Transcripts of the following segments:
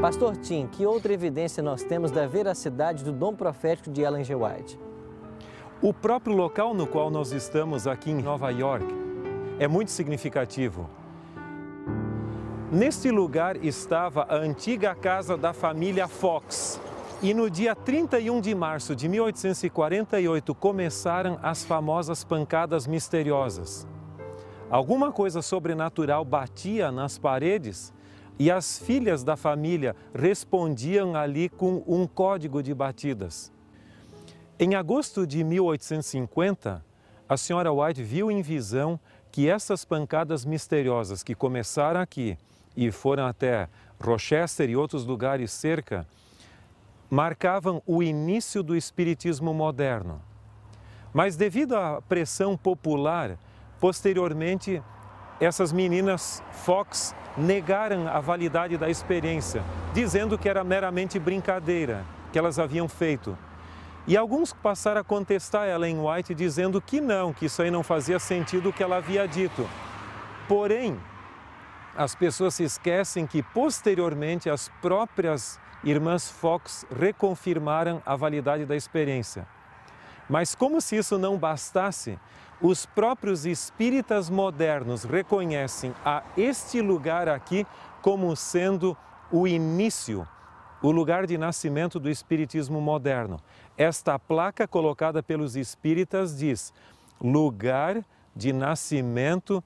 Pastor Tim, que outra evidência nós temos da veracidade do dom profético de Ellen G. White? O próprio local no qual nós estamos aqui em Nova York é muito significativo. Neste lugar estava a antiga casa da família Fox. E no dia 31 de março de 1848 começaram as famosas pancadas misteriosas. Alguma coisa sobrenatural batia nas paredes e as filhas da família respondiam ali com um código de batidas. Em agosto de 1850, a senhora White viu em visão que essas pancadas misteriosas que começaram aqui e foram até Rochester e outros lugares cerca, marcavam o início do espiritismo moderno. Mas devido à pressão popular, posteriormente essas meninas Fox negaram a validade da experiência, dizendo que era meramente brincadeira que elas haviam feito. E alguns passaram a contestar Ellen White dizendo que não, que isso aí não fazia sentido o que ela havia dito. Porém, as pessoas se esquecem que posteriormente as próprias irmãs Fox reconfirmaram a validade da experiência. Mas como se isso não bastasse, os próprios espíritas modernos reconhecem a este lugar aqui como sendo o início o lugar de nascimento do espiritismo moderno. Esta placa colocada pelos espíritas diz: lugar de nascimento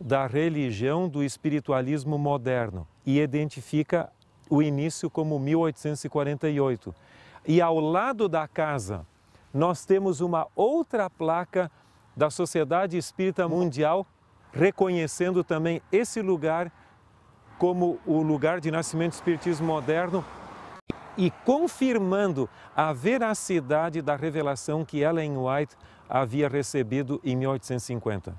da religião do espiritualismo moderno e identifica o início como 1848. E ao lado da casa, nós temos uma outra placa da Sociedade Espírita Mundial reconhecendo também esse lugar como o lugar de nascimento do espiritismo moderno e confirmando a veracidade da revelação que Ellen White havia recebido em 1850.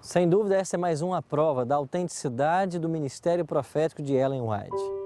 Sem dúvida, essa é mais uma prova da autenticidade do ministério profético de Ellen White.